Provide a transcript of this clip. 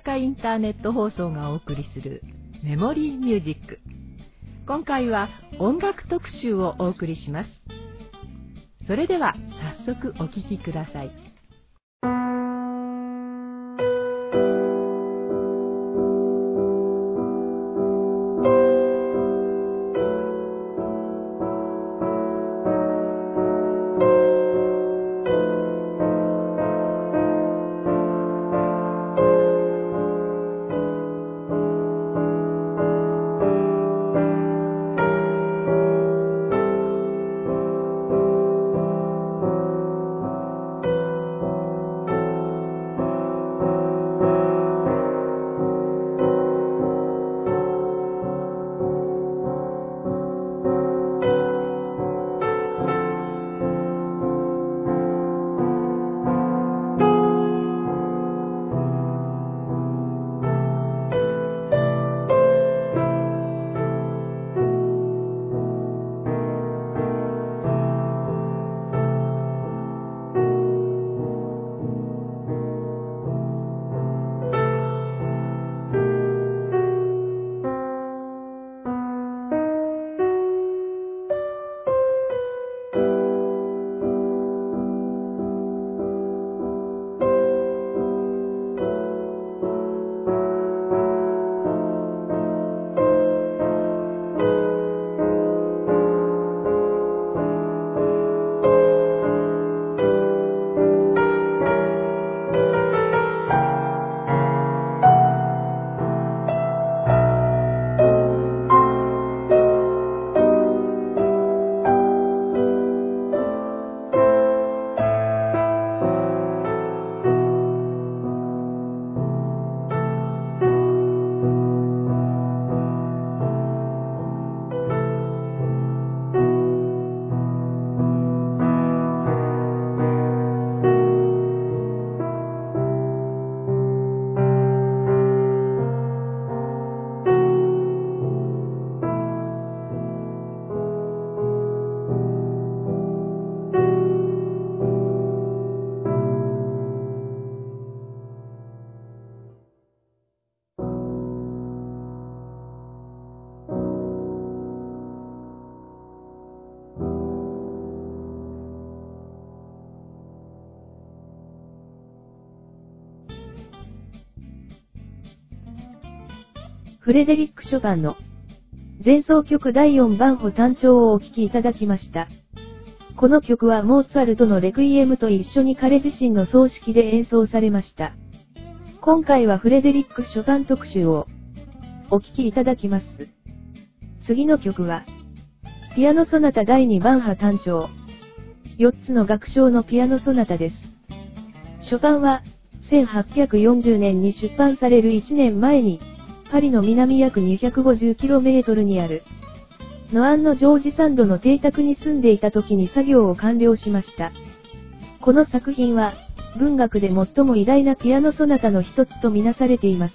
阪インターネット放送がお送りするメモリーミュージック。今回は音楽特集をお送りします。それでは早速お聴きください。フレデリック・ショパンの前奏曲第4番歩単調をお聴きいただきました。この曲はモーツァルトのレクイエムと一緒に彼自身の葬式で演奏されました。今回はフレデリック・ショパン特集をお聴きいただきます。次の曲は、ピアノソナタ第2番波単調。4つの楽章のピアノソナタです。ショパンは、1840年に出版される1年前に、パリの南約 250km にある、ノアンのジョージサンドの邸宅に住んでいた時に作業を完了しました。この作品は、文学で最も偉大なピアノソナタの一つとみなされています。